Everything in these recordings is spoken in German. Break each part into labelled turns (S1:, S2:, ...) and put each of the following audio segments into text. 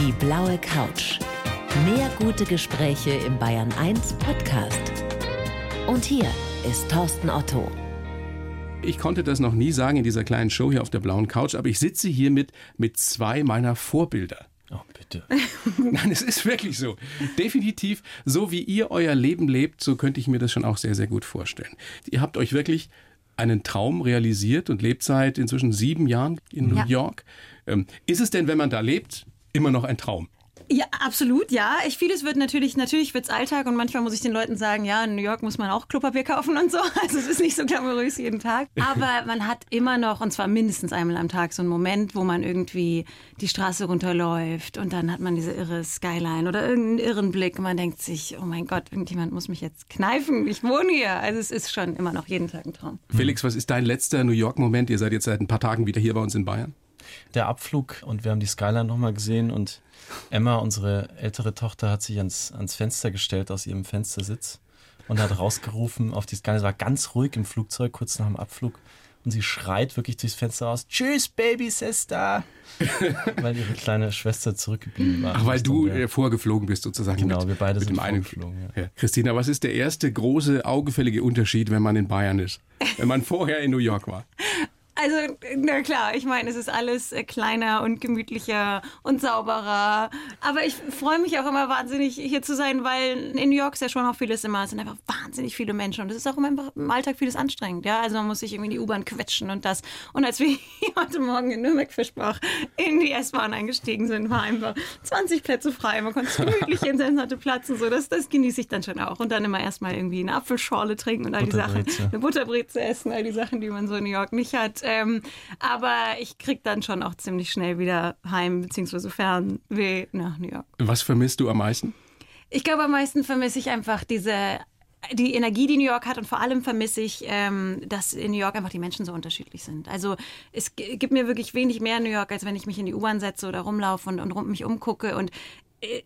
S1: Die blaue Couch. Mehr gute Gespräche im Bayern 1 Podcast. Und hier ist Thorsten Otto.
S2: Ich konnte das noch nie sagen in dieser kleinen Show hier auf der blauen Couch, aber ich sitze hier mit, mit zwei meiner Vorbilder.
S3: Oh, bitte.
S2: Nein, es ist wirklich so. Definitiv, so wie ihr euer Leben lebt, so könnte ich mir das schon auch sehr, sehr gut vorstellen. Ihr habt euch wirklich einen Traum realisiert und lebt seit inzwischen sieben Jahren in New
S4: Ja.
S2: York. Ähm, ist es denn, wenn man da lebt, immer noch ein Traum?
S4: Ja, absolut, ja. Ich, vieles wird natürlich, natürlich wird's Alltag und manchmal muss ich den Leuten sagen, ja, in New York muss man auch Klopapier kaufen und so. Also es ist nicht so glamourös jeden Tag. Aber man hat immer noch, und zwar mindestens einmal am Tag, so einen Moment, wo man irgendwie die Straße runterläuft und dann hat man diese irre Skyline oder irgendeinen irren Blick und man denkt sich, oh mein Gott, irgendjemand muss mich jetzt kneifen, ich wohne hier. Also es ist schon immer noch jeden Tag ein Traum.
S2: Felix, was ist dein letzter New York-Moment? Ihr seid jetzt seit ein paar Tagen wieder hier bei uns in Bayern.
S3: Der Abflug und wir haben die Skyline nochmal gesehen und Emma, unsere ältere Tochter, hat sich ans, ans Fenster gestellt aus ihrem Fenstersitz und hat rausgerufen auf die Skyline. Es war ganz ruhig im Flugzeug, kurz nach dem Abflug. Und sie schreit wirklich durchs Fenster raus, Tschüss, Baby Sister! weil ihre kleine Schwester zurückgeblieben war.
S2: Ach, weil du
S3: Und,
S2: äh, vorgeflogen bist sozusagen.
S3: Genau,
S2: mit,
S3: wir beide
S2: mit
S3: sind
S2: dem einen
S3: vorgeflogen,
S2: ja. Christina, was ist der erste große augenfällige Unterschied, wenn man in Bayern ist? Wenn man vorher in New York war?
S4: Also, na klar, ich meine, es ist alles äh, kleiner und gemütlicher und sauberer. Aber ich freue mich auch immer wahnsinnig, hier zu sein, weil in New York ist ja schon auch vieles immer, es sind einfach wahnsinnig viele Menschen und es ist auch immer im Alltag vieles anstrengend. Ja, also man muss sich irgendwie in die U-Bahn quetschen und das. Und als wir heute Morgen in Nürnberg-Fischbach in die S-Bahn eingestiegen sind, war einfach 20 Plätze frei. Man konnte gemütlich hinsetzen, hatte Platz und so. Das, das genieße ich dann schon auch. Und dann immer erstmal irgendwie eine Apfelschorle trinken und all die Sachen. Eine Butterbreze essen, all die Sachen, die man so in New York nicht hat. Ähm, aber ich krieg dann schon auch ziemlich schnell wieder heim, beziehungsweise Fernweh nach New York.
S2: Was vermisst du am meisten?
S4: Ich glaube, am meisten vermisse ich einfach diese die Energie, die New York hat und vor allem vermisse ich, ähm, dass in New York einfach die Menschen so unterschiedlich sind. Also es gibt mir wirklich wenig mehr New York, als wenn ich mich in die U-Bahn setze oder rumlaufe und, und mich umgucke und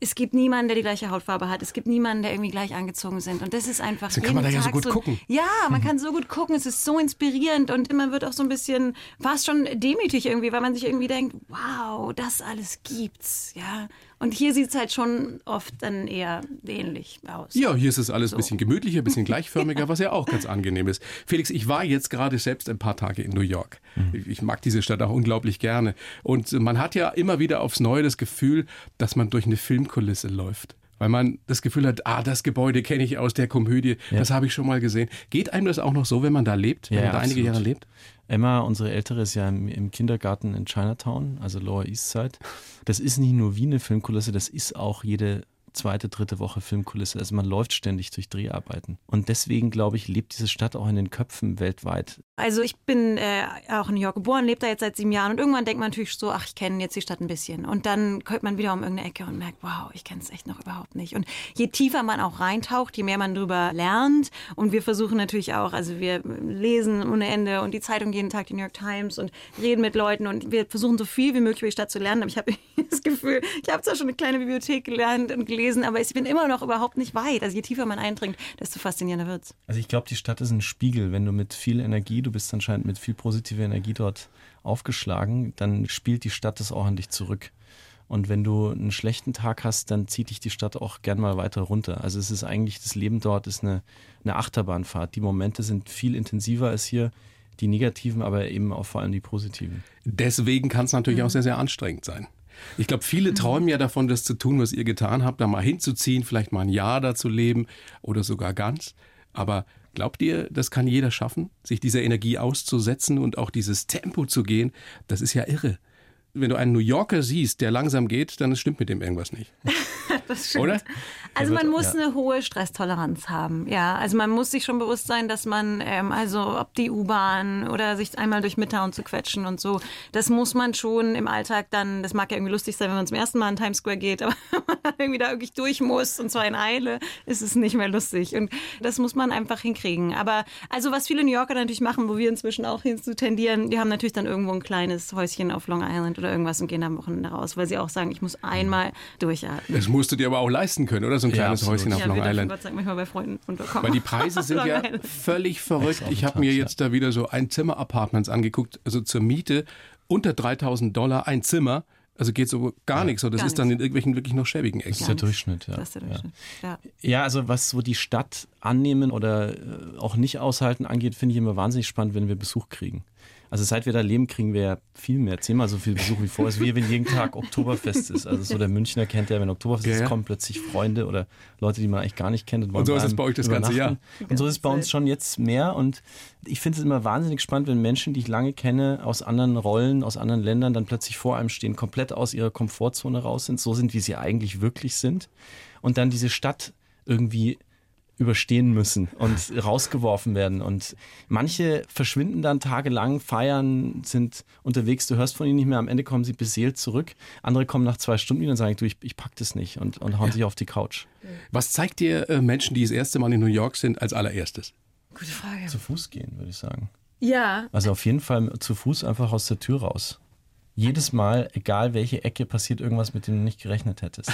S4: es gibt niemanden, der die gleiche Hautfarbe hat. Es gibt niemanden, der irgendwie gleich angezogen sind. Und das ist einfach.
S2: Deswegen kann man
S4: jeden
S2: da ja so gut gucken.
S4: Ja, man kann so gut gucken. Es ist so inspirierend und man wird auch so ein bisschen fast schon demütig irgendwie, weil man sich irgendwie denkt, wow, das alles gibt's. Ja. Und hier sieht es halt schon oft dann eher ähnlich aus.
S2: Ja, hier ist es alles ein bisschen gemütlicher, ein bisschen gleichförmiger, was ja auch ganz angenehm ist. Felix, ich war jetzt gerade selbst ein paar Tage in New York. Ich- Ich mag diese Stadt auch unglaublich gerne. Und man hat ja immer wieder aufs Neue das Gefühl, dass man durch eine Filmkulisse läuft. Weil man das Gefühl hat, ah, das Gebäude kenne ich aus der Komödie, das habe ich schon mal gesehen. Geht einem das auch noch so, wenn man da lebt, wenn
S3: Ja,
S2: man da einige
S3: absolut.
S2: Jahre lebt?
S3: Emma, unsere Ältere, ist ja im, im Kindergarten in Chinatown, also Lower East Side. Das ist nicht nur wie eine Filmkulisse, das ist auch jede zweite, dritte Woche Filmkulisse. Also man läuft ständig durch Dreharbeiten. Und deswegen, glaube ich, lebt diese Stadt auch in den Köpfen weltweit.
S4: Also ich bin äh, auch in New York geboren, lebe da jetzt seit sieben Jahren und irgendwann denkt man natürlich so, ach, ich kenne jetzt die Stadt ein bisschen. Und dann kommt man wieder um irgendeine Ecke und merkt, wow, ich kenne es echt noch überhaupt nicht. Und je tiefer man auch reintaucht, je mehr man drüber lernt. Und wir versuchen natürlich auch, also wir lesen ohne Ende und die Zeitung jeden Tag, die New York Times und reden mit Leuten und wir versuchen so viel wie möglich über die Stadt zu lernen. Aber ich habe das Gefühl, ich habe zwar schon eine kleine Bibliothek gelernt und gelesen, aber ich bin immer noch überhaupt nicht weit. Also je tiefer man eindringt, desto faszinierender wird's.
S3: Also ich glaube, die Stadt ist ein Spiegel. Wenn du mit viel Energie, du bist anscheinend mit viel positiver Energie dort aufgeschlagen, dann spielt die Stadt das auch an dich zurück. Und wenn du einen schlechten Tag hast, dann zieht dich die Stadt auch gern mal weiter runter. Also es ist eigentlich, das Leben dort ist eine, eine Achterbahnfahrt. Die Momente sind viel intensiver als hier, die negativen, aber eben auch vor allem die positiven.
S2: Deswegen kann es natürlich auch sehr, sehr anstrengend sein. Ich glaube, viele träumen ja davon, das zu tun, was ihr getan habt, da mal hinzuziehen, vielleicht mal ein Jahr da zu leben oder sogar ganz. Aber glaubt ihr, das kann jeder schaffen, sich dieser Energie auszusetzen und auch dieses Tempo zu gehen? Das ist ja irre. Wenn du einen New Yorker siehst, der langsam geht, dann stimmt mit dem irgendwas nicht.
S4: Das stimmt.
S2: Oder?
S4: Also man muss
S3: ja.
S4: eine hohe Stresstoleranz haben. Ja, also man muss sich schon bewusst sein, dass man, ähm, also ob die U-Bahn oder sich einmal durch Midtown zu quetschen und so, das muss man schon im Alltag dann, das mag ja irgendwie lustig sein, wenn man zum ersten Mal in Times Square geht, aber wenn man dann irgendwie da wirklich durch muss und zwar in Eile, ist es nicht mehr lustig. Und das muss man einfach hinkriegen. Aber also was viele New Yorker natürlich machen, wo wir inzwischen auch hin zu tendieren, die haben natürlich dann irgendwo ein kleines Häuschen auf Long Island oder irgendwas und gehen am Wochenende raus, weil sie auch sagen, ich muss einmal durchatmen.
S2: Das musst du dir aber auch leisten können, oder? So ein
S3: Ja,
S2: kleines
S3: absolut.
S2: Häuschen auf
S4: Ja,
S2: Long
S4: wir
S2: Island.
S4: Gott sei Dank manchmal bei Freunden unterkommen.
S2: Weil die Preise sind ja völlig verrückt. Ich habe mir jetzt da wieder so ein Zimmer-Apartments angeguckt, also zur Miete unter 3000 Dollar ein Zimmer Also geht so gar nichts. Oder das
S4: Gar
S2: ist dann in irgendwelchen wirklich noch schäbigen
S3: Das ist
S2: Ecken.
S3: der. Durchschnitt, ja.
S4: Das ist der
S3: ja.
S4: Durchschnitt. Ja.
S3: Ja, also was so die Stadt annehmen oder äh, auch nicht aushalten angeht, finde ich immer wahnsinnig spannend, wenn wir Besuch kriegen. Also seit wir da leben, kriegen wir ja viel mehr, zehnmal so viel Besuch wie vorher. Ist wie wenn jeden Tag Oktoberfest ist. Also so der Münchner kennt ja, wenn Oktoberfest
S2: Ja,
S3: ist, kommen plötzlich Freunde oder Leute, die man eigentlich gar nicht kennt. wollen
S2: so ist es bei euch das ganze
S3: übernachten. Und so ist es bei uns schon jetzt mehr. Und ich finde es immer wahnsinnig spannend, wenn Menschen, die ich lange kenne, aus anderen Rollen, aus anderen Ländern, dann plötzlich vor einem stehen, komplett aus ihrer Komfortzone raus sind, so sind, wie sie eigentlich wirklich sind. Und dann diese Stadt irgendwie überstehen müssen und rausgeworfen werden. Und manche verschwinden dann tagelang, feiern, sind unterwegs, du hörst von ihnen nicht mehr, am Ende kommen sie beseelt zurück. Andere kommen nach zwei Stunden wieder und sagen, du, ich, ich pack das nicht und, und hauen sich auf die Couch.
S2: Was zeigt dir äh, Menschen, die das erste Mal in New York sind, als allererstes?
S4: Gute Frage.
S3: Zu Fuß gehen, würde ich sagen.
S4: Ja,
S3: Also auf jeden Fall zu Fuß einfach aus der Tür raus. Jedes Mal, egal welche Ecke, passiert irgendwas, mit dem du nicht gerechnet hättest.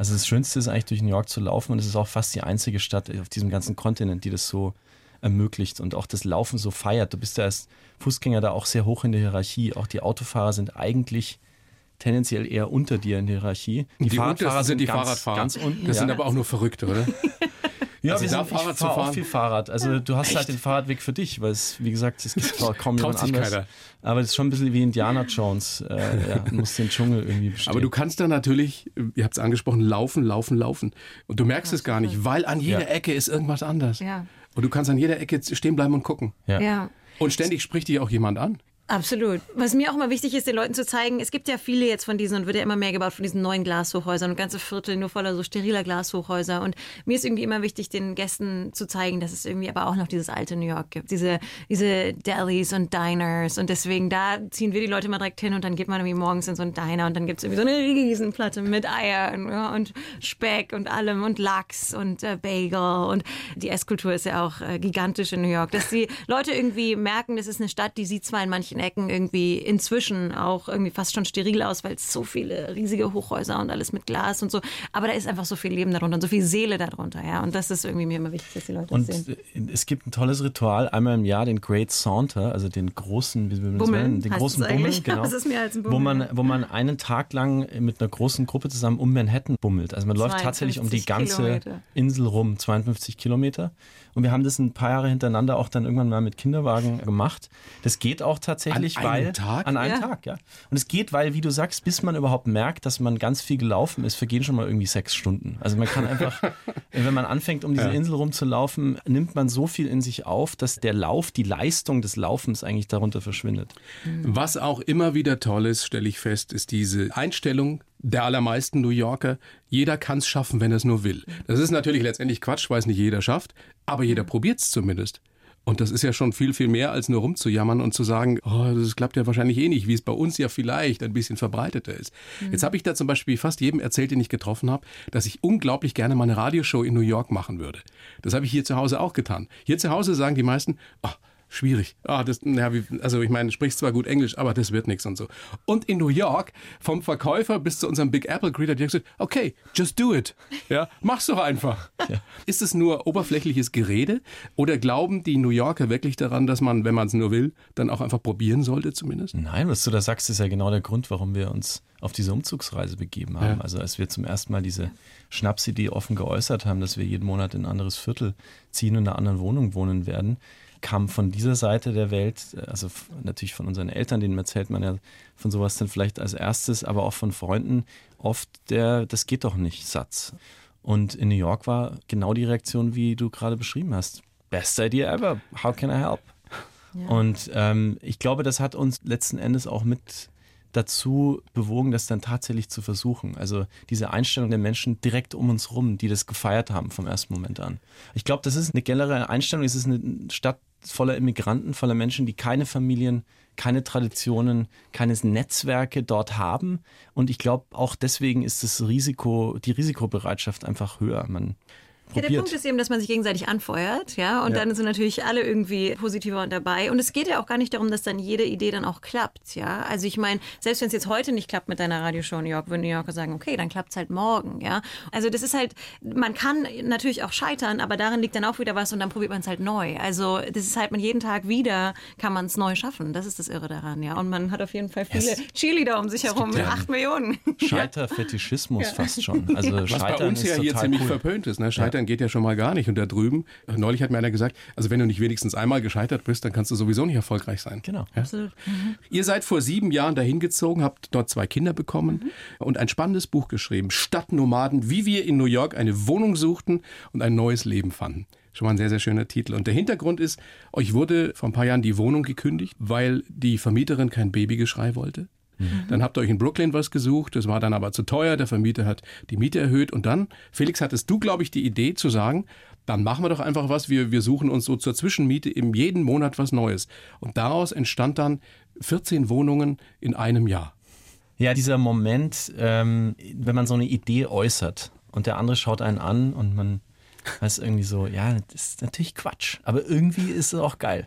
S3: Also das Schönste ist eigentlich durch New York zu laufen und es ist auch fast die einzige Stadt auf diesem ganzen Kontinent, die das so ermöglicht und auch das Laufen so feiert. Du bist ja als Fußgänger da auch sehr hoch in der Hierarchie. Auch die Autofahrer sind eigentlich tendenziell eher unter dir in der Hierarchie. Die,
S2: Die untersten sind die
S3: ganz,
S2: Fahrradfahrer.
S3: ganz unten.
S2: Das
S3: ja.
S2: sind aber auch nur Verrückte, oder?
S3: Ja,
S2: Also
S3: wir sind,
S2: Fahrrad
S3: ich
S2: zu
S3: fahre auch viel Fahrrad. Also du hast halt den Fahrradweg für dich, weil es, wie gesagt, es gibt zwar kaum jemand anders.
S2: keiner.
S3: Aber es ist schon ein bisschen wie Indiana Jones. Äh, ja, du musst den Dschungel irgendwie bestehen.
S2: Aber du kannst da natürlich, ihr habt es angesprochen, laufen, laufen, laufen. Und du merkst es gar nicht, weil an jeder
S3: Ja.
S2: Ecke ist irgendwas anders.
S4: Ja.
S2: Und du kannst an jeder Ecke stehen bleiben und gucken.
S3: ja.
S4: ja.
S2: Und ständig spricht dich auch jemand an.
S4: Absolut. Was mir auch immer wichtig ist, den Leuten zu zeigen, es gibt ja viele jetzt von diesen und wird ja immer mehr gebaut von diesen neuen Glashochhäusern und ganze Viertel nur voller so steriler Glashochhäuser. Und mir ist irgendwie immer wichtig, den Gästen zu zeigen, dass es irgendwie aber auch noch dieses alte New York gibt. Diese, diese Delis und Diners. Und deswegen da ziehen wir die Leute mal direkt hin und dann geht man irgendwie morgens in so einen Diner und dann gibt es irgendwie so eine Riesenplatte mit Eiern ja, und Speck und allem und Lachs und äh, Bagel. Und die Esskultur ist ja auch äh, gigantisch in New York. Dass die Leute irgendwie merken, das ist eine Stadt, die sieht zwar in manchen Ecken irgendwie inzwischen auch irgendwie fast schon steril aus, weil es so viele riesige Hochhäuser und alles mit Glas und so. Aber da ist einfach so viel Leben darunter und so viel Seele darunter, ja. Und das ist irgendwie mir immer wichtig, dass die Leute
S3: Und
S4: das sehen.
S3: äh, es gibt ein tolles Ritual, einmal im Jahr den Great Saunter, also den großen, wie man das
S4: Bummeln
S3: nennen? Den großen
S4: es
S3: Bummel,
S4: eigentlich.
S3: genau.
S4: Das ist mehr als ein
S3: wo
S4: Bummel,
S3: man,
S4: ja.
S3: wo man einen Tag lang mit einer großen Gruppe zusammen um Manhattan bummelt. Also man läuft tatsächlich um die
S4: 52
S3: ganze
S4: Kilometer.
S3: Insel rum, 52 Kilometer. Und wir haben das ein paar Jahre hintereinander auch dann irgendwann mal mit Kinderwagen gemacht. Das geht auch tatsächlich,
S2: An einem
S3: weil
S2: Tag?
S3: an einem
S4: Ja.
S3: Tag, ja. Und es geht, weil, wie du sagst, bis man überhaupt merkt, dass man ganz viel gelaufen ist, vergehen schon mal irgendwie sechs Stunden. Also man kann einfach, wenn man anfängt, um diese Insel rumzulaufen, nimmt man so viel in sich auf, dass der Lauf, die Leistung des Laufens eigentlich darunter verschwindet.
S2: Was auch immer wieder toll ist, stelle ich fest, ist diese Einstellung der allermeisten New Yorker. Jeder kann es schaffen, wenn er es nur will. Das ist natürlich letztendlich Quatsch, weil es nicht jeder schafft, aber jeder probiert es zumindest. Und das ist ja schon viel, viel mehr, als nur rumzujammern und zu sagen, oh, das klappt ja wahrscheinlich eh nicht, wie es bei uns ja vielleicht ein bisschen verbreiteter ist. Jetzt habe ich da zum Beispiel fast jedem erzählt, den ich getroffen habe, dass ich unglaublich gerne mal eine Radioshow in New York machen würde. Das habe ich hier zu Hause auch getan. Hier zu Hause sagen die meisten, oh, schwierig. Ah, das, ja, wie, also ich meine, du sprichst zwar gut Englisch, aber das wird nichts und so. Und in New York, vom Verkäufer bis zu unserem Big Apple Greeter, die hat gesagt, okay, just do it. Ja, mach's doch einfach. Ist es nur oberflächliches Gerede oder glauben die New Yorker wirklich daran, dass man, wenn man es nur will, dann auch einfach probieren sollte zumindest?
S3: Nein, was du da sagst, ist ja genau der Grund, warum wir uns auf diese Umzugsreise begeben haben.
S2: Ja.
S3: Also als wir zum ersten Mal diese Schnapsidee offen geäußert haben, dass wir jeden Monat in ein anderes Viertel ziehen und in einer anderen Wohnung wohnen werden, kam von dieser Seite der Welt, also f- natürlich von unseren Eltern, denen erzählt man ja von sowas dann vielleicht als erstes, aber auch von Freunden oft der, das geht doch nicht, Satz. Und in New York war genau die Reaktion, wie du gerade beschrieben hast. Best idea ever. How can I help? Und ähm, ich glaube, das hat uns letzten Endes auch mit dazu bewogen, das dann tatsächlich zu versuchen. Also diese Einstellung der Menschen direkt um uns rum, die das gefeiert haben vom ersten Moment an. Ich glaube, das ist eine generelle Einstellung. Es ist eine Stadt voller Immigranten, voller Menschen, die keine Familien, keine Traditionen, keines Netzwerke dort haben. Und ich glaube, auch deswegen ist das Risiko, die Risikobereitschaft einfach höher. Man
S4: Ja, der Punkt ist eben, dass man sich gegenseitig anfeuert, ja, und ja. dann sind natürlich alle irgendwie positiver und dabei. Und es geht ja auch gar nicht darum, dass dann jede Idee dann auch klappt, ja. Also ich meine, selbst wenn es jetzt heute nicht klappt mit deiner Radioshow in New York, würden New Yorker sagen, okay, dann klappt es halt morgen, ja. Also das ist halt, man kann natürlich auch scheitern, aber darin liegt dann auch wieder was und dann probiert man es halt neu. Also das ist halt, man jeden Tag wieder kann man es neu schaffen. Das ist das Irre daran, ja. Und man hat auf jeden Fall viele yes. Cheerleader um sich herum mit acht Millionen.
S3: Scheiterfetischismus ja. fast schon. Also
S2: was Scheitern bei uns ja hier ziemlich cool. verpönt ist. Ne? Scheitern geht ja schon mal gar nicht. Und da drüben, neulich hat mir einer gesagt, also wenn du nicht wenigstens einmal gescheitert bist, dann kannst du sowieso nicht erfolgreich sein.
S3: Genau.
S2: Ja?
S3: Absolut.
S2: Mhm. Ihr seid vor sieben Jahren dahin gezogen, habt dort zwei Kinder bekommen mhm. und ein spannendes Buch geschrieben, Stadtnomaden, wie wir in New York eine Wohnung suchten und ein neues Leben fanden. Schon mal ein sehr, sehr schöner Titel. Und der Hintergrund ist, euch wurde vor ein paar Jahren die Wohnung gekündigt, weil die Vermieterin kein Babygeschrei wollte. Mhm. Dann habt ihr euch in Brooklyn was gesucht, das war dann aber zu teuer, der Vermieter hat die Miete erhöht und dann, Felix, hattest du, glaube ich, die Idee zu sagen, dann machen wir doch einfach was, wir, wir suchen uns so zur Zwischenmiete im jeden Monat was Neues. Und daraus entstand dann 14 Wohnungen in einem Jahr.
S3: Ja, dieser Moment, ähm, wenn man so eine Idee äußert und der andere schaut einen an und man weiß irgendwie so, ja, das ist natürlich Quatsch, aber irgendwie ist es auch geil.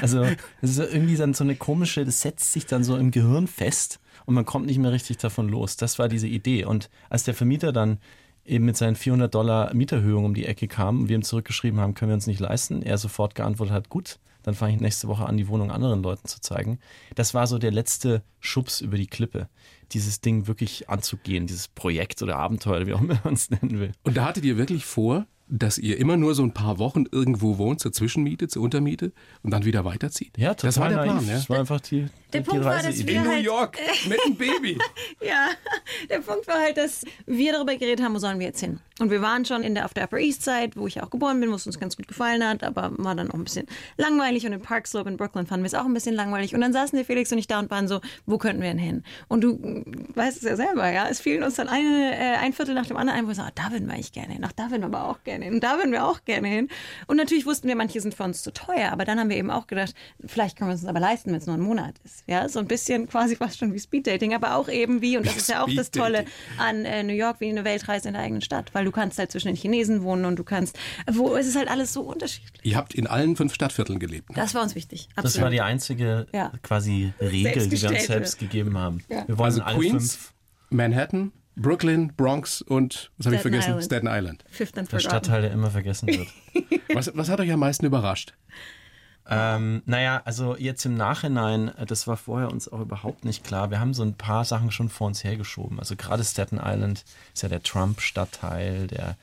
S3: Also es ist irgendwie dann so eine komische, das setzt sich dann so im Gehirn fest und man kommt nicht mehr richtig davon los. Das war diese Idee. Und als der Vermieter dann eben mit seinen 400 Dollar Mieterhöhung um die Ecke kam und wir ihm zurückgeschrieben haben, können wir uns nicht leisten, er sofort geantwortet hat, gut, dann fange ich nächste Woche an, die Wohnung anderen Leuten zu zeigen. Das war so der letzte Schubs über die Klippe, dieses Ding wirklich anzugehen, dieses Projekt oder Abenteuer, wie auch immer man es nennen will.
S2: Und da hattet ihr wirklich vor, dass ihr immer nur so ein paar Wochen irgendwo wohnt, zur Zwischenmiete, zur Untermiete und dann wieder weiterzieht.
S3: Ja, total
S2: das war der Plan.
S3: Ja? Das war einfach die,
S4: der
S3: die
S4: Punkt
S3: Reise
S4: war, dass wir
S2: In New
S4: halt,
S2: York mit einem Baby.
S4: ja, der Punkt war halt, dass wir darüber geredet haben, wo sollen wir jetzt hin. Und wir waren schon in der, auf der Upper East Side, wo ich auch geboren bin, wo es uns ganz gut gefallen hat, aber war dann auch ein bisschen langweilig. Und in Park Slope in Brooklyn fanden wir es auch ein bisschen langweilig. Und dann saßen der Felix und ich da und waren so, wo könnten wir denn hin? Und du weißt es ja selber, ja. Es fielen uns dann eine, äh, ein Viertel nach dem anderen ein, wo wir sagen, ah, da würden wir eigentlich gerne hin. Ach, da würden wir aber auch gerne hin. Und da würden wir auch gerne hin. Und natürlich wussten wir, manche sind für uns zu teuer. Aber dann haben wir eben auch gedacht, vielleicht können wir es uns aber leisten, wenn es nur ein Monat ist. Ja, so ein bisschen quasi fast schon wie Speeddating, aber auch eben wie, und das ist ja auch das Tolle an äh, New York, wie eine Weltreise in der eigenen Stadt, weil du kannst halt zwischen den Chinesen wohnen und du kannst, wo es ist halt alles so unterschiedlich.
S2: Ihr habt in allen fünf Stadtvierteln gelebt. Ne?
S4: Das war uns wichtig.
S3: Absolut. Das war die einzige ja. quasi Regel, die wir uns selbst gegeben haben.
S2: Ja. Wir wollen also alle Queens, fünf. Manhattan, Brooklyn, Bronx und, was habe ich vergessen?
S4: Island.
S2: Staten Island.
S4: Fifth and
S3: der Stadtteil, der immer vergessen wird.
S2: was, was hat euch am meisten überrascht?
S3: Ähm, naja, also jetzt im Nachhinein, äh, das war vorher uns auch überhaupt nicht klar. Wir haben so ein paar Sachen schon vor uns hergeschoben. Also gerade Staten Island ist ja der Trump-Stadtteil, der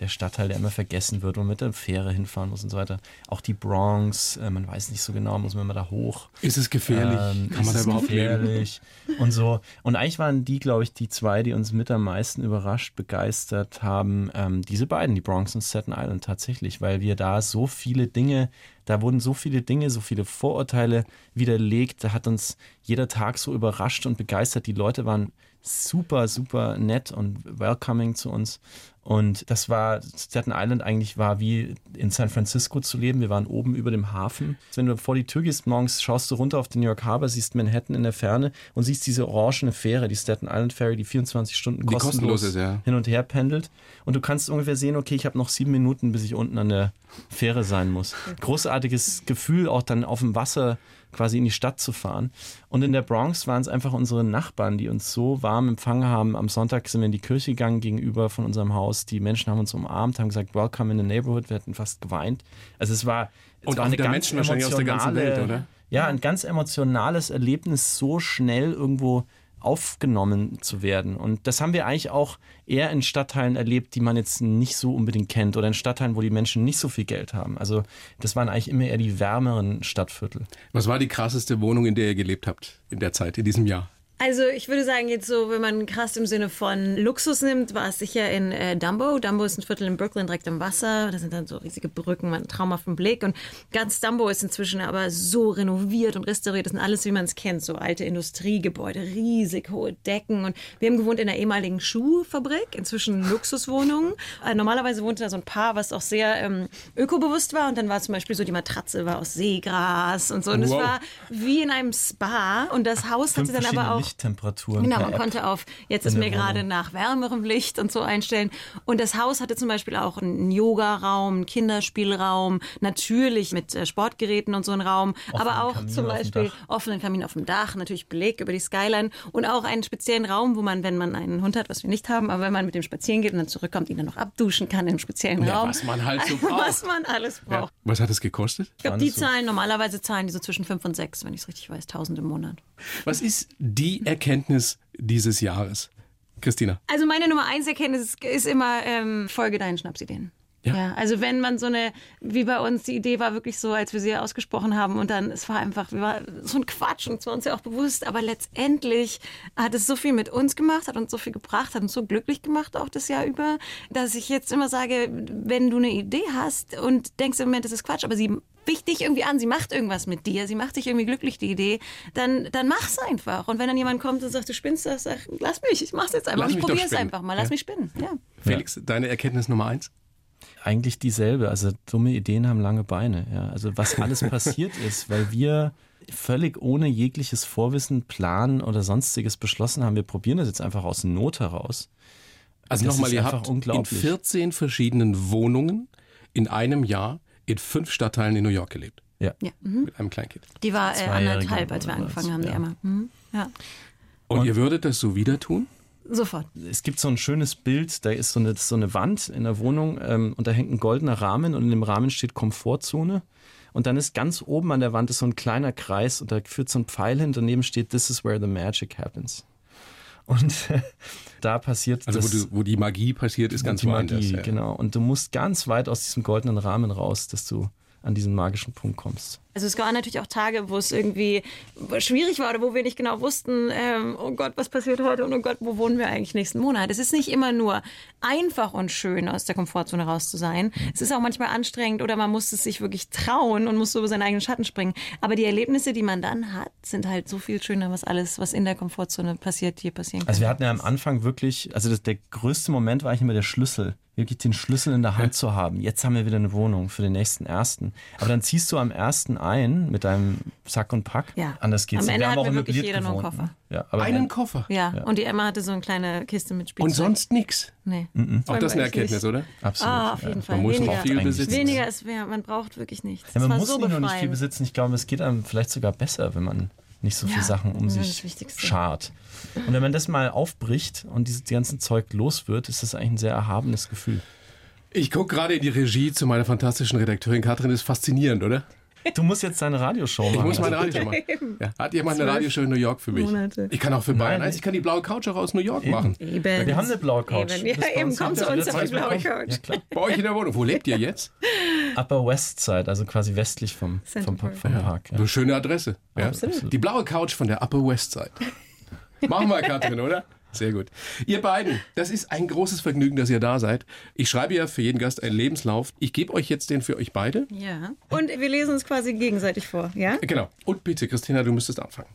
S3: der Stadtteil, der immer vergessen wird, wo man mit der Fähre hinfahren muss und so weiter. Auch die Bronx, äh, man weiß nicht so genau, muss man immer da hoch.
S2: Ist es gefährlich? Ähm,
S3: Kann man da überhaupt gefährlich? leben? Und so. Und eigentlich waren die, glaube ich, die zwei, die uns mit am meisten überrascht, begeistert haben, ähm, diese beiden, die Bronx und Staten Island tatsächlich, weil wir da so viele Dinge da wurden so viele Dinge, so viele Vorurteile widerlegt. Da hat uns jeder Tag so überrascht und begeistert. Die Leute waren super, super nett und welcoming zu uns. Und das war, Staten Island eigentlich war wie in San Francisco zu leben. Wir waren oben über dem Hafen. Wenn du vor die Tür gehst morgens, schaust du runter auf den New York Harbor, siehst Manhattan in der Ferne und siehst diese orangene Fähre, die Staten Island Ferry, die 24 Stunden kostenlos, kostenlos ist, ja. hin und her pendelt. Und du kannst ungefähr sehen, okay, ich habe noch sieben Minuten, bis ich unten an der Fähre sein muss. Großartiges Gefühl, auch dann auf dem Wasser quasi in die Stadt zu fahren. Und in der Bronx waren es einfach unsere Nachbarn, die uns so warm empfangen haben. Am Sonntag sind wir in die Kirche gegangen gegenüber von unserem Haus. Die Menschen haben uns umarmt, haben gesagt, Welcome in the Neighborhood. Wir hatten fast geweint. Also es war, es
S2: Und
S3: war
S2: eine ganz Menschen wahrscheinlich aus der ganzen Welt, oder?
S3: Ja, ein ganz emotionales Erlebnis, so schnell irgendwo aufgenommen zu werden. Und das haben wir eigentlich auch eher in Stadtteilen erlebt, die man jetzt nicht so unbedingt kennt oder in Stadtteilen, wo die Menschen nicht so viel Geld haben. Also das waren eigentlich immer eher die wärmeren Stadtviertel.
S2: Was war die krasseste Wohnung, in der ihr gelebt habt in der Zeit, in diesem Jahr?
S4: Also ich würde sagen, jetzt so, wenn man krass im Sinne von Luxus nimmt, war es sicher in äh, Dumbo. Dumbo ist ein Viertel in Brooklyn direkt am Wasser. Da sind dann so riesige Brücken, man traumhaften Blick. Und ganz Dumbo ist inzwischen aber so renoviert und restauriert. Das sind alles, wie man es kennt, so alte Industriegebäude, riesig hohe Decken. Und wir haben gewohnt in einer ehemaligen Schuhfabrik, inzwischen Luxuswohnungen. Äh, normalerweise wohnte da so ein Paar, was auch sehr ähm, ökobewusst war. Und dann war zum Beispiel so, die Matratze war aus Seegras und so. Und es war wie in einem Spa. Und das Haus hatte dann aber auch
S3: Lichttemperaturen.
S4: Genau, man
S3: App
S4: konnte auf, jetzt ist mir gerade nach wärmerem Licht und so einstellen. Und das Haus hatte zum Beispiel auch einen Yoga-Raum, einen Kinderspielraum, natürlich mit äh, Sportgeräten und so einen Raum, aber auch
S3: Kamin
S4: zum Beispiel offenen Kamin auf dem Dach, natürlich Beleg über die Skyline und auch einen speziellen Raum, wo man, wenn man einen Hund hat, was wir nicht haben, aber wenn man mit dem spazieren geht und dann zurückkommt, ihn dann noch abduschen kann im speziellen
S2: Ja,
S4: Raum.
S2: was man halt so braucht.
S4: Was man alles braucht.
S2: Ja. Was hat es gekostet?
S4: Ich glaube, die
S3: so.
S4: zahlen, normalerweise zahlen die so zwischen fünf und sechs, wenn ich es richtig weiß, tausend im Monat.
S2: Was ist die Erkenntnis dieses Jahres? Christina.
S4: Also meine Nummer eins Erkenntnis ist, ist immer, ähm, folge deinen Schnapsideen.
S2: Ja.
S4: Ja. also wenn man so eine, wie bei uns, die Idee war wirklich so, als wir sie ausgesprochen haben und dann, es war einfach, wir war so ein Quatsch und es war uns ja auch bewusst, aber letztendlich hat es so viel mit uns gemacht, hat uns so viel gebracht, hat uns so glücklich gemacht auch das Jahr über, dass ich jetzt immer sage, wenn du eine Idee hast und denkst im Moment, das ist Quatsch, aber sie wichtig dich irgendwie an, sie macht irgendwas mit dir, sie macht dich irgendwie glücklich, die Idee, dann, dann mach's einfach. Und wenn dann jemand kommt und sagt, du spinnst das, sag, lass mich, ich mach's jetzt einfach,
S2: Lass
S4: ich probier's einfach mal, lass
S2: Ja.
S4: mich spinnen. Ja.
S2: Felix, deine Erkenntnis Nummer eins?
S3: Eigentlich dieselbe. Also dumme Ideen haben lange Beine. Ja. Also was alles passiert ist, weil wir völlig ohne jegliches Vorwissen, Plan oder sonstiges beschlossen haben, wir probieren das jetzt einfach aus Not heraus.
S2: Also nochmal, ihr habt in
S3: unglaublich.
S2: 14 verschiedenen Wohnungen in einem Jahr in fünf Stadtteilen in New York gelebt.
S3: Ja.
S4: Ja. Mhm.
S2: Mit einem Kleinkind.
S4: Die war äh, anderthalb, als wir angefangen
S3: was,
S4: haben, die
S3: ja.
S4: Emma. Mhm. Ja.
S2: Und, ihr würdet das so wieder tun?
S4: Sofort.
S3: Es gibt so ein schönes Bild, da ist so eine, so eine Wand in der Wohnung ähm, und da hängt ein goldener Rahmen und in dem Rahmen steht Komfortzone. Und dann ist ganz oben an der Wand ist so ein kleiner Kreis und da führt so ein Pfeil hin. Daneben steht This is where the magic happens. Und da passiert
S2: Also
S3: das,
S2: wo, du, wo die Magie passiert, ist ganz
S3: die
S2: woanders.
S3: Magie,
S2: ja.
S3: genau. Und du musst ganz weit aus diesem goldenen Rahmen raus, dass du an diesen magischen Punkt kommst.
S4: Also es waren natürlich auch Tage, wo es irgendwie schwierig war oder wo wir nicht genau wussten, ähm, oh Gott, was passiert heute und oh Gott, wo wohnen wir eigentlich nächsten Monat. Es ist nicht immer nur einfach und schön, aus der Komfortzone raus zu sein. Es ist auch manchmal anstrengend oder man muss es sich wirklich trauen und muss so über seinen eigenen Schatten springen. Aber die Erlebnisse, die man dann hat, sind halt so viel schöner, was alles, was in der Komfortzone passiert, hier passieren kann.
S3: Also wir hatten ja am Anfang wirklich, also das, der größte Moment war eigentlich immer der Schlüssel. Wirklich den Schlüssel in der Hand zu haben. Jetzt haben wir wieder eine Wohnung für den nächsten ersten. Aber dann ziehst du am ersten ein mit deinem Sack und Pack.
S4: Ja.
S3: Anders geht's
S4: Am
S3: nicht.
S4: Ende
S3: wir haben auch
S4: wir wirklich jeder nur einen
S3: gewohnt,
S4: Koffer.
S3: ne? Ja, aber
S2: Einen Koffer.
S4: ja. und die Emma hatte so eine kleine Kiste mit Spielzeug.
S2: Und sonst nichts.
S4: Nee.
S2: Auch das eine
S4: eigentlich nicht.
S2: Erkenntnis, oder?
S3: Absolut.
S4: Ah, auf
S3: ja.
S4: jeden Fall.
S2: Man muss
S4: Weniger,
S2: noch viel besitzen.
S4: weniger ist mehr. Man braucht wirklich nichts.
S3: Ja,
S4: Das
S3: man
S4: war
S3: muss
S4: so
S3: nicht nur nicht viel besitzen. Ich glaube, es geht einem vielleicht sogar besser, wenn man nicht so viele
S4: Ja,
S3: Sachen um
S4: das ist
S3: sich
S4: das Wichtigste.
S3: schart. Und wenn man das mal aufbricht und dieses ganze Zeug los wird, ist das eigentlich ein sehr erhabenes Gefühl.
S2: Ich gucke gerade in die Regie zu meiner fantastischen Redakteurin Katrin. Das ist faszinierend, oder?
S3: Du musst jetzt deine Radioshow machen.
S2: Ich muss meine Radioshow machen. Ja. Hat jemand eine Radioshow in New York für mich?
S4: Monate.
S2: Ich kann auch für Bayern
S3: Nein.
S2: 1, ich kann die blaue Couch auch aus New York machen.
S4: Eben.
S3: Wir haben eine blaue Couch.
S4: Eben. Ja, eben, komm zu uns auf die blaue. Couch.
S3: Ja, klar.
S2: Bei euch in der Wohnung. Wo lebt ihr jetzt?
S3: Upper West Side, also quasi westlich vom, vom, vom Park. Ja.
S2: Eine schöne Adresse. Ja.
S3: Absolut.
S2: Die blaue Couch von der Upper West Side. Machen wir, Katrin, oder? Sehr gut. Ihr beiden, das ist ein großes Vergnügen, dass ihr da seid. Ich schreibe ja für jeden Gast einen Lebenslauf. Ich gebe euch jetzt den für euch beide.
S4: Ja. Und wir lesen uns quasi gegenseitig vor, ja?
S2: Genau. Und bitte, Christina, du müsstest anfangen.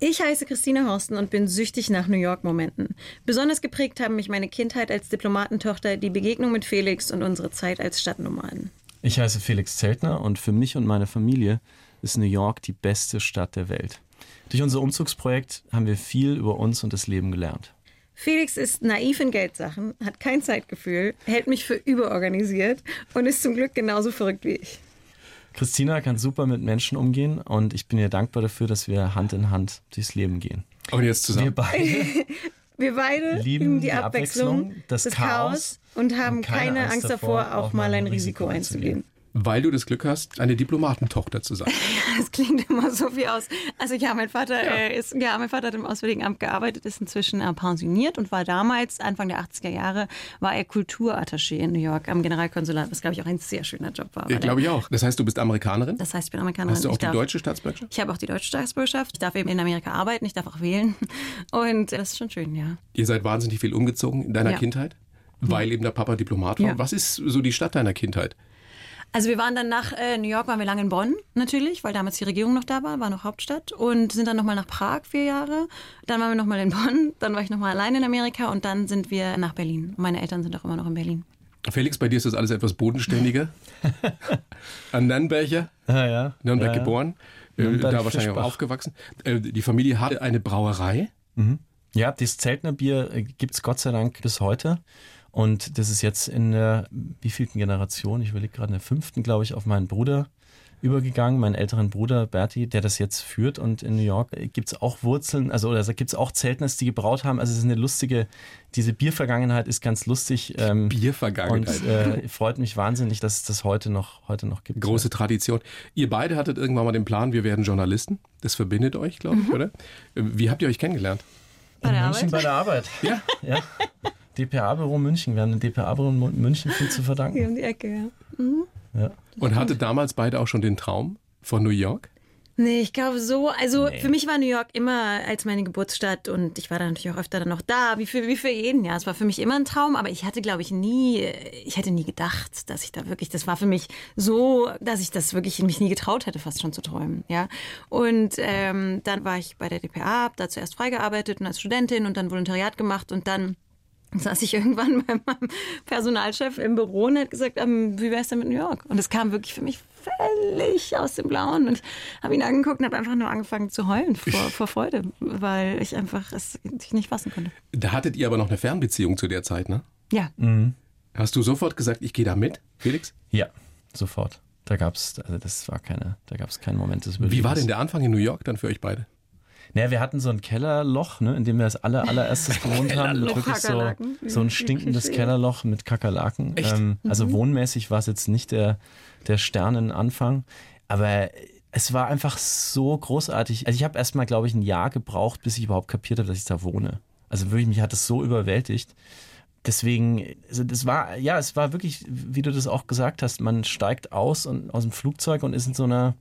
S4: Ich heiße Christine Horsten und bin süchtig nach New York-Momenten. Besonders geprägt haben mich meine Kindheit als Diplomatentochter, die Begegnung mit Felix und unsere Zeit als Stadtnomaden.
S3: Ich heiße Felix Zeltner und für mich und meine Familie ist New York die beste Stadt der Welt. Durch unser Umzugsprojekt haben wir viel über uns und das Leben gelernt.
S4: Felix ist naiv in Geldsachen, hat kein Zeitgefühl, hält mich für überorganisiert und ist zum Glück genauso verrückt wie ich.
S3: Christina kann super mit Menschen umgehen und ich bin ihr dankbar dafür, dass wir Hand in Hand durchs Leben gehen.
S2: Und jetzt
S3: Wir
S2: zusammen.
S3: beide
S4: Wir beide
S3: Lieben
S4: die Abwechslung,
S3: das
S4: das,
S3: Chaos
S4: Chaos und haben
S3: und keine
S4: keine,
S3: Angst davor,
S4: davor, auch mal ein Risiko einzugehen.
S2: Weil du das Glück hast, eine Diplomatentochter zu sein.
S4: Das klingt immer so wie aus. Also ja, mein Vater Äh, ist, ja, mein Vater hat im Auswärtigen Amt gearbeitet, ist inzwischen äh, pensioniert und war damals, Anfang der 80er Jahre, war er Kulturattaché in New York am Generalkonsulat, was glaube ich auch ein sehr schöner Job war.
S2: Ja, Glaube ich auch. Das heißt, du bist Amerikanerin?
S4: Das heißt, ich bin Amerikanerin.
S2: Hast du auch
S4: ich
S2: die
S4: darf,
S2: deutsche Staatsbürgerschaft?
S4: Ich habe auch die deutsche Staatsbürgerschaft. Ich darf eben in Amerika arbeiten, ich darf auch wählen. Und das ist schon schön, ja.
S2: Ihr seid wahnsinnig viel umgezogen in deiner
S4: Ja.
S2: Kindheit, weil eben der Papa Diplomat war.
S4: Ja.
S2: Was ist so die Stadt deiner Kindheit?
S4: Also wir waren dann nach äh, New York, waren wir lange in Bonn natürlich, weil damals die Regierung noch da war, war noch Hauptstadt und sind dann nochmal nach Prag vier Jahre. Dann waren wir nochmal in Bonn, dann war ich nochmal allein in Amerika und dann sind wir nach Berlin. Und meine Eltern sind auch immer noch in Berlin.
S2: Felix, bei dir ist das alles etwas bodenständiger. An Nürnberger,
S3: ja, ja.
S2: Nürnberg
S3: ja, ja.
S2: geboren. Äh,
S3: Nürnberg
S2: da wahrscheinlich auch aufgewachsen. Äh, die Familie hatte eine Brauerei.
S3: Ja, das Zeltner Bier äh, gibt's Gott sei Dank bis heute. Und das ist jetzt in der wievielten Generation, ich überlege gerade in der fünften, glaube ich, auf meinen Bruder übergegangen, meinen älteren Bruder Berti, der das jetzt führt. Und in New York äh, gibt's auch Wurzeln, also oder gibt's auch Zeltners, die gebraut haben. Also es ist eine lustige, diese Biervergangenheit ist ganz lustig. Ähm, und
S2: Biervergangenheit.
S3: äh, freut mich wahnsinnig, dass es das heute noch, heute noch gibt.
S2: Große Tradition. Ihr beide hattet irgendwann mal den Plan, wir werden Journalisten. Das verbindet euch, glaube ich, oder? Äh, Wie habt ihr euch kennengelernt?
S4: Bei der Arbeit?
S3: bei der Arbeit.
S2: Ja.
S3: Ja. DPA-Büro München. Wir haben dem DPA-Büro in München viel zu
S4: Hier
S3: verdanken.
S4: um die Ecke, ja.
S3: Ja.
S2: Und hattet damals beide auch schon den Traum von New York?
S4: Nee, ich glaube so, also für mich war New York immer als meine Geburtsstadt und ich war da natürlich auch öfter dann noch da, wie für, wie für jeden, ja. Es war für mich immer ein Traum, aber ich hatte, glaube ich, nie, ich hätte nie gedacht, dass ich da wirklich, das war für mich so, dass ich das wirklich mich nie getraut hätte, fast schon zu träumen, ja. Und ähm, dann war ich bei der DPA, hab da zuerst freigearbeitet und als Studentin und dann Volontariat gemacht und dann saß ich irgendwann bei meinem Personalchef im Büro und hat gesagt, ähm, wie wär's denn mit New York? Und es kam wirklich für mich völlig aus dem Blauen und habe ihn angeguckt und habe einfach nur angefangen zu heulen vor, vor Freude, weil ich einfach es sich nicht fassen konnte.
S2: Da hattet ihr aber noch eine Fernbeziehung zu der Zeit, ne?
S4: Ja,
S2: Hast du sofort gesagt, ich gehe da mit, Felix?
S3: Ja, sofort. Da gab's, also das war keine, da gab's keinen Moment des
S2: Wie war denn der Anfang in New York dann für euch beide?
S3: Naja, wir hatten so ein Kellerloch, ne, in dem wir als aller, allererstes gewohnt haben. Wirklich so, so ein stinkendes. Kellerloch mit Kakerlaken. Ähm, also wohnmäßig war es jetzt nicht der, der Sternenanfang. Aber es war einfach so großartig. Also ich habe erst mal, glaube ich, ein Jahr gebraucht, bis ich überhaupt kapiert habe, dass ich da wohne. Also wirklich, mich hat es so überwältigt. Deswegen, also das war, ja, es war wirklich, wie du das auch gesagt hast, man steigt aus und aus dem Flugzeug und ist in so einer,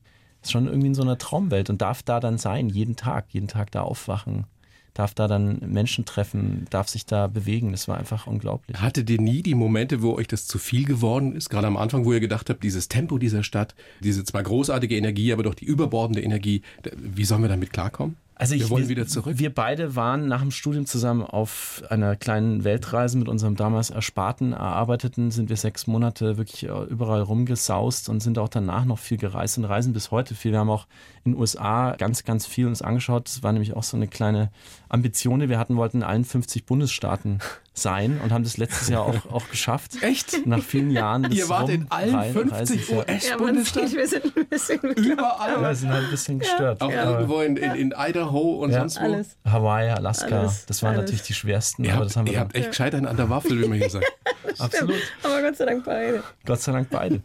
S3: ist schon irgendwie in so einer Traumwelt und darf da dann sein, jeden Tag, jeden Tag da aufwachen, darf da dann Menschen treffen, darf sich da bewegen. Das war einfach unglaublich.
S2: Hattet ihr nie die Momente, wo euch das zu viel geworden ist? Gerade am Anfang, wo ihr gedacht habt, dieses Tempo dieser Stadt, diese zwar großartige Energie, aber doch die überbordende Energie, wie sollen wir damit klarkommen?
S3: Also ich,
S2: wir wollen wieder zurück.
S3: Wir beide waren nach dem Studium zusammen auf einer kleinen Weltreise mit unserem damals Ersparten, erarbeiteten, sind wir sechs Monate wirklich äh, überall rumgesaust und sind auch danach noch viel gereist und reisen bis heute viel. Wir haben auch in den USA ganz, ganz viel uns angeschaut. Das war nämlich auch so eine kleine Ambition, die wir hatten, wollten in allen 50 Bundesstaaten sein und haben das letztes Jahr auch, auch geschafft.
S2: Echt?
S3: Nach vielen Jahren. des
S2: Ihr wart in allen
S3: Rumrei-
S2: 50
S3: Reisens, ja.
S4: ja aber uns
S2: US-Bundesstaaten?
S4: geht, wir sind ein bisschen
S2: Überall?
S3: Ja, wir sind halt ein bisschen gestört.
S2: Auch
S3: Aber-
S2: irgendwo in, in, in Idaho und
S3: Ja.
S2: sonst wo?
S4: alles.
S3: Hawaii, Alaska,
S4: Alles,
S3: das waren
S4: alles.
S3: natürlich die schwersten,
S2: Ihr
S3: aber
S2: habt,
S3: das haben wir
S2: ihr habt echt gescheit einen an der Waffel, wie man hier sagt.
S3: absolut.
S4: Aber Gott sei Dank beide.
S3: Gott sei Dank beide.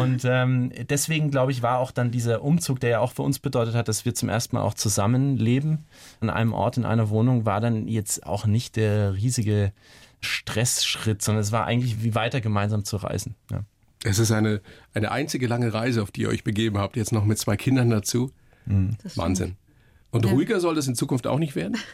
S3: Und ähm, deswegen, glaube ich, war auch dann dieser Umzug, der ja auch für uns bedeutet hat, dass wir zum ersten Mal auch zusammenleben an einem Ort, in einer Wohnung, war dann jetzt auch nicht der riesige Stressschritt, sondern es war eigentlich wie weiter gemeinsam zu reisen. Ja.
S2: Es ist eine, eine einzige lange Reise, auf die ihr euch begeben habt, jetzt noch mit zwei Kindern dazu.
S4: Das
S2: Wahnsinn. Und ruhiger soll das in Zukunft auch nicht werden?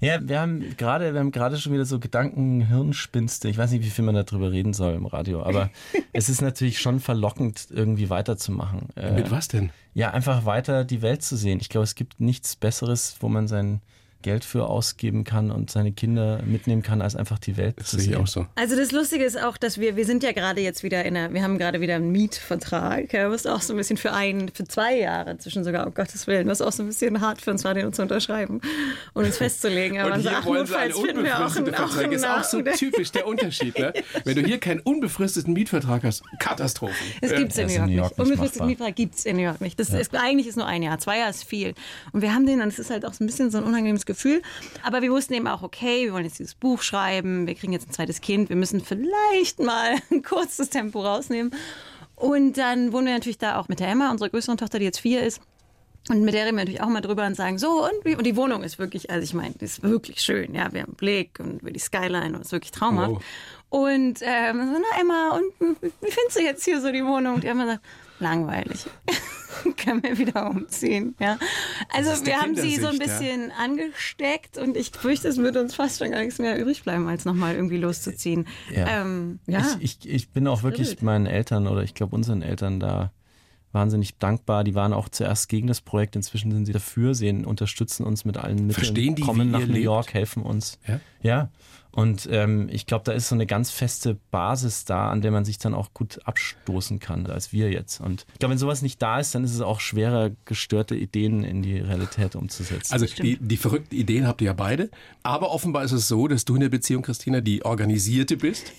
S3: Ja, wir haben gerade, wir haben gerade schon wieder so Gedanken, Hirnspinste. Ich weiß nicht, wie viel man darüber reden soll im Radio, aber es ist natürlich schon verlockend, irgendwie weiterzumachen. Äh,
S2: Mit was denn?
S3: Ja, einfach weiter die Welt zu sehen. Ich glaube, es gibt nichts Besseres, wo man sein Geld für ausgeben kann und seine Kinder mitnehmen kann, als einfach die Welt
S2: Das
S3: zu
S2: sehe ich
S3: sehen.
S2: auch so.
S4: Also das Lustige ist auch, dass wir, wir sind ja gerade jetzt wieder in einer, wir haben gerade wieder einen Mietvertrag, ja, was auch so ein bisschen für ein, für zwei Jahre inzwischen sogar, um Gottes Willen, was auch so ein bisschen hart für uns war, den zu unterschreiben und uns festzulegen. Aber
S2: Und hier
S4: sagt,
S2: wollen sie eine
S4: notfalls finden wir auch
S2: unbefristete
S4: einen, auch
S2: Vertrag. Ist auch so typisch der Unterschied. Ne? Wenn du hier keinen unbefristeten Mietvertrag hast, Katastrophen.
S4: Es gibt es in
S3: in New York
S4: nicht. Unbefristeten. Mietvertrag gibt es in New York nicht. Das ist, eigentlich ist nur ein Jahr. Zwei Jahre ist viel. Und wir haben den, und es ist halt auch so ein bisschen so ein unangenehmes Gefühl. Aber wir wussten eben auch, okay, wir wollen jetzt dieses Buch schreiben, wir kriegen jetzt ein zweites Kind, wir müssen vielleicht mal ein kurzes Tempo rausnehmen. Und dann wohnen wir natürlich da auch mit der Emma, unserer größeren Tochter, die jetzt vier ist. Und mit der reden wir natürlich auch mal drüber und sagen, so, und, wie, und die Wohnung ist wirklich, also ich meine, die ist wirklich schön, ja, wir haben einen Blick und über die Skyline und es ist wirklich traumhaft.
S2: Wow.
S4: Und ähm, so, na Emma, und wie wie findest du jetzt hier so die Wohnung? Und die Emma sagt, langweilig. Können wir wieder umziehen, ja. Also wir haben sie so ein
S2: Kindersicht, ja.
S4: bisschen angesteckt und ich fürchte, es wird uns fast schon gar nichts mehr übrig bleiben, als nochmal irgendwie loszuziehen.
S3: Ja.
S4: Ähm, ja.
S3: Ich, ich, ich bin auch wirklich
S4: Wild.
S3: meinen Eltern oder ich glaube unseren Eltern da wahnsinnig dankbar. Die waren auch zuerst gegen das Projekt, inzwischen sind sie dafür, sehen, unterstützen uns mit allen Mitteln,
S2: Verstehen die,
S3: kommen
S2: wie
S3: nach
S2: ihr
S3: New
S2: lebt?
S3: York, helfen uns.
S2: Ja?
S3: Ja. Und ähm, ich glaube, da ist so eine ganz feste Basis da, an der man sich dann auch gut abstoßen kann, als wir jetzt. Und ich glaube, wenn sowas nicht da ist, dann ist es auch schwerer, gestörte Ideen in die Realität umzusetzen.
S2: Also die, die verrückten Ideen habt ihr ja beide. Aber offenbar ist es so, dass du in der Beziehung, Christina, die Organisierte bist.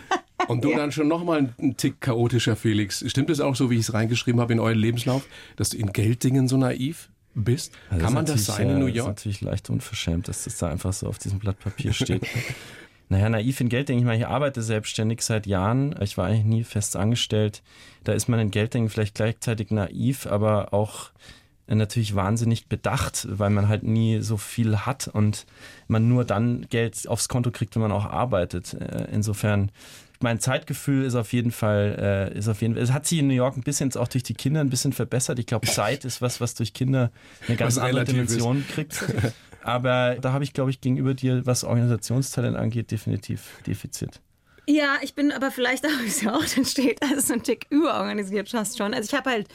S2: Und du dann schon nochmal ein Tick chaotischer, Felix. Stimmt es auch so, wie ich es reingeschrieben habe in euren Lebenslauf, dass du in Geltingen so naiv bist?
S3: Also
S2: Kann man
S3: ist
S2: das sein in
S3: äh,
S2: New
S3: Ist
S2: York?
S3: natürlich leicht unverschämt, dass das da einfach so auf diesem Blatt Papier steht. naja, naiv in Geldingen. Ich meine, ich arbeite selbstständig seit Jahren. Ich war eigentlich nie fest angestellt. Da ist man in Geldingen vielleicht gleichzeitig naiv, aber auch äh, natürlich wahnsinnig bedacht, weil man halt nie so viel hat und man nur dann Geld aufs Konto kriegt, wenn man auch arbeitet. Äh, Insofern mein Zeitgefühl ist auf jeden Fall, äh, ist auf jeden Fall, es hat sich in New York ein bisschen jetzt auch durch die Kinder ein bisschen verbessert. Ich glaube, Zeit ist was, was durch Kinder eine ganz
S2: Was
S3: andere
S2: relativ ist.
S3: Dimension kriegt. Aber da habe ich, glaube ich, gegenüber dir, was Organisationstalent angeht, definitiv Defizit.
S4: Ja, ich bin aber vielleicht auch, wie es ja auch dann steht, also so ein Tick überorganisiert fast schon. Also ich habe halt,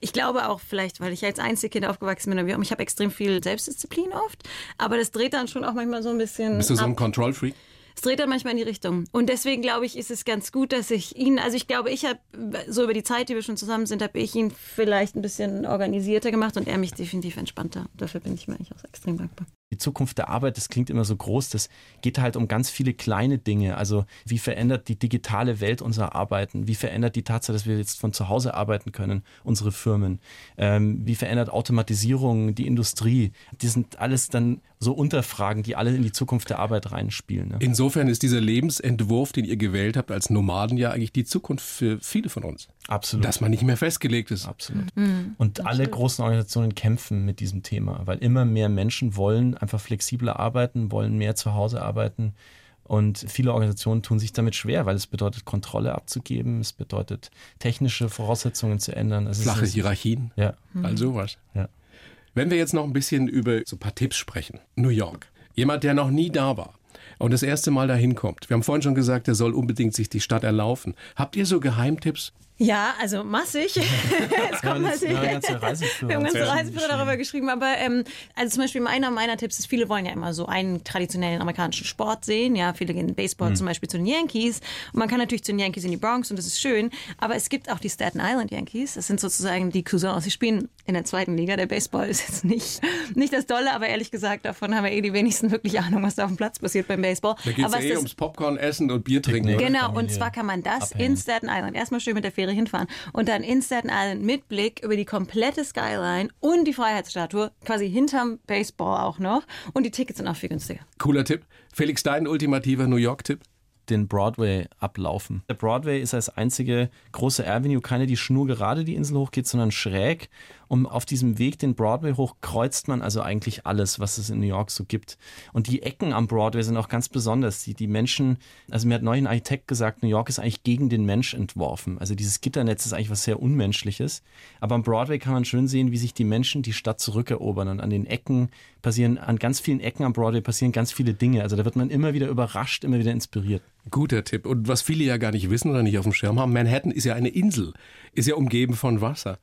S4: ich glaube auch vielleicht, weil ich als Einzelkind aufgewachsen bin, ich habe extrem viel Selbstdisziplin oft, aber das dreht dann schon auch manchmal so ein bisschen
S2: Bist du so ein. Control-Freak?
S4: Es dreht dann manchmal in die Richtung. Und deswegen glaube ich, ist es ganz gut, dass ich ihn, also ich glaube, ich habe so über die Zeit, die wir schon zusammen sind, habe ich ihn vielleicht ein bisschen organisierter gemacht und er mich definitiv entspannter. Dafür bin ich mir eigentlich auch extrem dankbar.
S3: Die Zukunft der Arbeit, das klingt immer so groß, das geht halt um ganz viele kleine Dinge. Also wie verändert die digitale Welt unser Arbeiten? Wie verändert die Tatsache, dass wir jetzt von zu Hause arbeiten können, unsere Firmen? Ähm, wie verändert Automatisierung die Industrie? Die sind alles dann so Unterfragen, die alle in die Zukunft der Arbeit reinspielen. Ne?
S2: Insofern ist dieser Lebensentwurf, den ihr gewählt habt als Nomaden, ja eigentlich die Zukunft für viele von uns.
S3: Absolut.
S2: Dass man nicht mehr festgelegt ist.
S3: Absolut. Und alle großen Organisationen kämpfen mit diesem Thema, weil immer mehr Menschen wollen einfach flexibler arbeiten, wollen mehr zu Hause arbeiten. Und viele Organisationen tun sich damit schwer, weil es bedeutet, Kontrolle abzugeben, es bedeutet, technische Voraussetzungen zu ändern. Es
S2: Flache
S3: ist-
S2: Hierarchien,
S3: Ja,
S2: all sowas.
S3: ja.
S2: Wenn wir jetzt noch ein bisschen über so ein paar Tipps sprechen. New York. Jemand, der noch nie da war und das erste Mal dahin kommt. Wir haben vorhin schon gesagt, der soll unbedingt sich die Stadt erlaufen. Habt ihr so Geheimtipps?
S4: Ja, also massig. es kommt natürlich.
S3: ganze Reiseführer
S4: Wir haben ganze
S3: haben
S4: Reiseführer darüber geschrieben, aber ähm, also zum Beispiel einer meiner Tipps ist, viele wollen ja immer so einen traditionellen amerikanischen Sport sehen. Ja, viele gehen Baseball
S3: Hm.
S4: zum Beispiel zu den Yankees und man kann natürlich zu den Yankees in die Bronx und das ist schön, aber es gibt auch die Staten Island Yankees. Das sind sozusagen die Cousins. Sie spielen in der zweiten Liga. Der Baseball ist jetzt nicht, nicht das Dolle, aber ehrlich gesagt, davon haben wir eh die wenigsten wirklich Ahnung, was da auf dem Platz passiert beim Baseball.
S2: Da geht es eh ums Popcorn essen und Bier trinken.
S4: Genau, und zwar kann man das
S3: abhängen.
S4: in Staten Island erstmal schön mit der Fähre hinfahren und dann in Staten Island mit Blick über die komplette Skyline und die Freiheitsstatue, quasi hinterm Baseball auch noch. Und die Tickets sind auch viel günstiger.
S2: Cooler Tipp. Felix, dein ultimativer New York-Tipp?
S3: den Broadway ablaufen. Der Broadway ist als einzige große Avenue keine, die schnurgerade die Insel hochgeht, sondern schräg. Und auf diesem Weg den Broadway hoch kreuzt man also eigentlich alles, was es in New York so gibt. Und die Ecken am Broadway sind auch ganz besonders. Die, die Menschen, also mir hat neulich ein Architekt gesagt, New York ist eigentlich gegen den Mensch entworfen. Also dieses Gitternetz ist eigentlich was sehr Unmenschliches. Aber am Broadway kann man schön sehen, wie sich die Menschen die Stadt zurückerobern. Und an den Ecken passieren, an ganz vielen Ecken am Broadway passieren ganz viele Dinge. Also da wird man immer wieder überrascht, immer wieder inspiriert.
S2: Guter Tipp. Und was viele ja gar nicht wissen oder nicht auf dem Schirm haben, Manhattan ist ja eine Insel, ist ja umgeben von Wasser.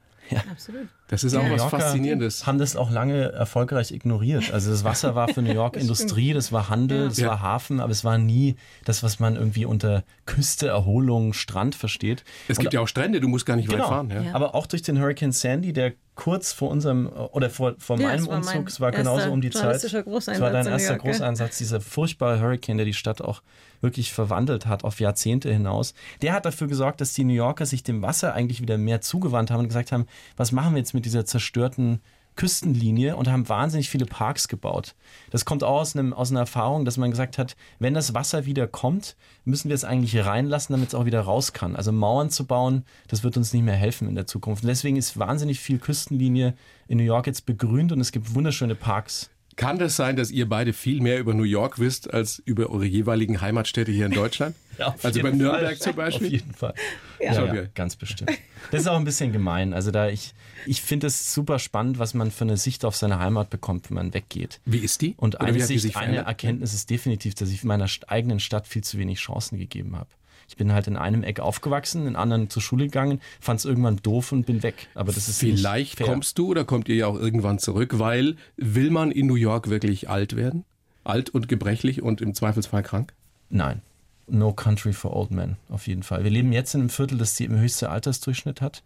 S4: Absolut.
S2: Das ist auch
S3: New
S2: was
S3: Yorker
S2: Faszinierendes.
S3: Haben das auch lange erfolgreich ignoriert. Also das Wasser war für New York Industrie, das war Handel, das
S2: Ja.
S3: war Hafen, aber es war nie das, was man irgendwie unter Küste, Erholung, Strand versteht.
S2: Es gibt ja auch Strände, du musst gar nicht weit
S3: Genau.
S2: fahren. Ja.
S3: Aber auch durch den Hurricane Sandy, der kurz vor unserem oder vor, vor
S4: Ja,
S3: meinem
S4: war mein
S3: Umzug, es war genauso um die Zeit. Es war dein erster
S4: York.
S3: Großeinsatz, dieser furchtbare Hurricane, der die Stadt auch wirklich verwandelt hat auf Jahrzehnte hinaus. Der hat dafür gesorgt, dass die New Yorker sich dem Wasser eigentlich wieder mehr zugewandt haben und gesagt haben, was machen wir jetzt mit dieser zerstörten Küstenlinie und haben wahnsinnig viele Parks gebaut. Das kommt auch aus, einem, aus einer Erfahrung, dass man gesagt hat, wenn das Wasser wieder kommt, müssen wir es eigentlich reinlassen, damit es auch wieder raus kann. Also Mauern zu bauen, das wird uns nicht mehr helfen in der Zukunft. Und deswegen ist wahnsinnig viel Küstenlinie in New York jetzt begrünt und es gibt wunderschöne Parks.
S2: Kann das sein, dass ihr beide viel mehr über New York wisst als über eure jeweiligen Heimatstädte hier in Deutschland?
S3: auf
S2: also bei Nürnberg
S3: Fall.
S2: zum Beispiel?
S3: Auf jeden Fall. Ja, ja,
S2: geil.
S3: ganz bestimmt. Das ist auch ein bisschen gemein. Also da ich, ich finde es super spannend, was man für eine Sicht auf seine Heimat bekommt, wenn man weggeht.
S2: Wie ist die?
S3: Und eine Sicht,
S2: sich
S3: eine? Erkenntnis ist definitiv, dass ich meiner eigenen Stadt viel zu wenig Chancen gegeben habe. Ich bin halt in einem Eck aufgewachsen, in anderen zur Schule gegangen, fand es irgendwann doof und bin weg. Aber das ist
S2: Vielleicht kommst du oder kommt ihr ja auch irgendwann zurück, weil will man in New York wirklich alt werden? Alt und gebrechlich und im Zweifelsfall krank?
S3: Nein. No Country for Old Men, auf jeden Fall. Wir leben jetzt in einem Viertel, das den höchsten Altersdurchschnitt hat.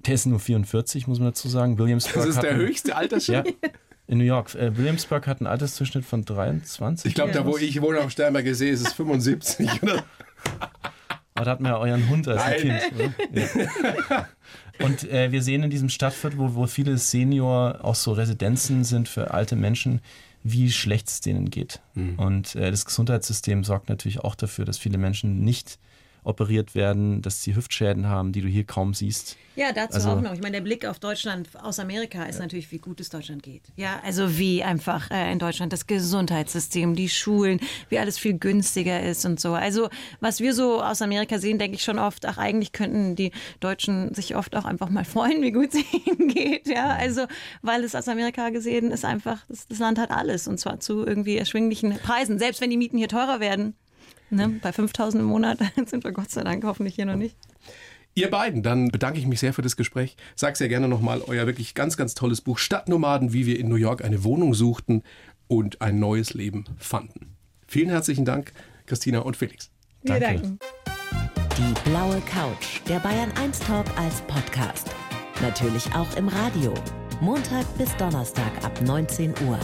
S3: Der ist nur 44, muss man dazu sagen. Williamsburg
S2: das ist der höchste Altersdurchschnitt?
S3: Ja, in New York. Äh, Williamsburg hat einen Altersdurchschnitt von 23.
S2: Ich glaube, da wo ich wohne am Sternberger See, ist es 75. Oder?
S3: Aber da hatten wir ja euren Hund als Nein. Kind. Ja. Und äh, wir sehen in diesem Stadtviertel, wo, wo viele Senior auch so Residenzen sind für alte Menschen, wie schlecht es denen geht. Mhm. Und äh, das Gesundheitssystem sorgt natürlich auch dafür, dass viele Menschen nicht operiert werden, dass sie Hüftschäden haben, die du hier kaum siehst.
S4: Ja, dazu also, auch noch. Ich meine, der Blick auf Deutschland aus Amerika ist ja. natürlich, wie gut es Deutschland geht. Ja, also wie einfach äh, in Deutschland das Gesundheitssystem, die Schulen, wie alles viel günstiger ist und so. Also was wir so aus Amerika sehen, denke ich schon oft, ach eigentlich könnten die Deutschen sich oft auch einfach mal freuen, wie gut es ihnen geht. Ja, also weil es aus Amerika gesehen ist einfach, das, das Land hat alles und zwar zu irgendwie erschwinglichen Preisen. Selbst wenn die Mieten hier teurer werden, Ne? Bei 5000 im Monat sind wir Gott sei Dank hoffentlich hier noch nicht.
S2: Ihr beiden, dann bedanke ich mich sehr für das Gespräch. Sag sehr gerne nochmal euer wirklich ganz, ganz tolles Buch Stadtnomaden, wie wir in New York eine Wohnung suchten und ein neues Leben fanden. Vielen herzlichen Dank, Christina und Felix.
S4: Wir Danke. danken.
S1: Die blaue Couch, der Bayern 1 Talk als Podcast. Natürlich auch im Radio. Montag bis Donnerstag ab 19 Uhr.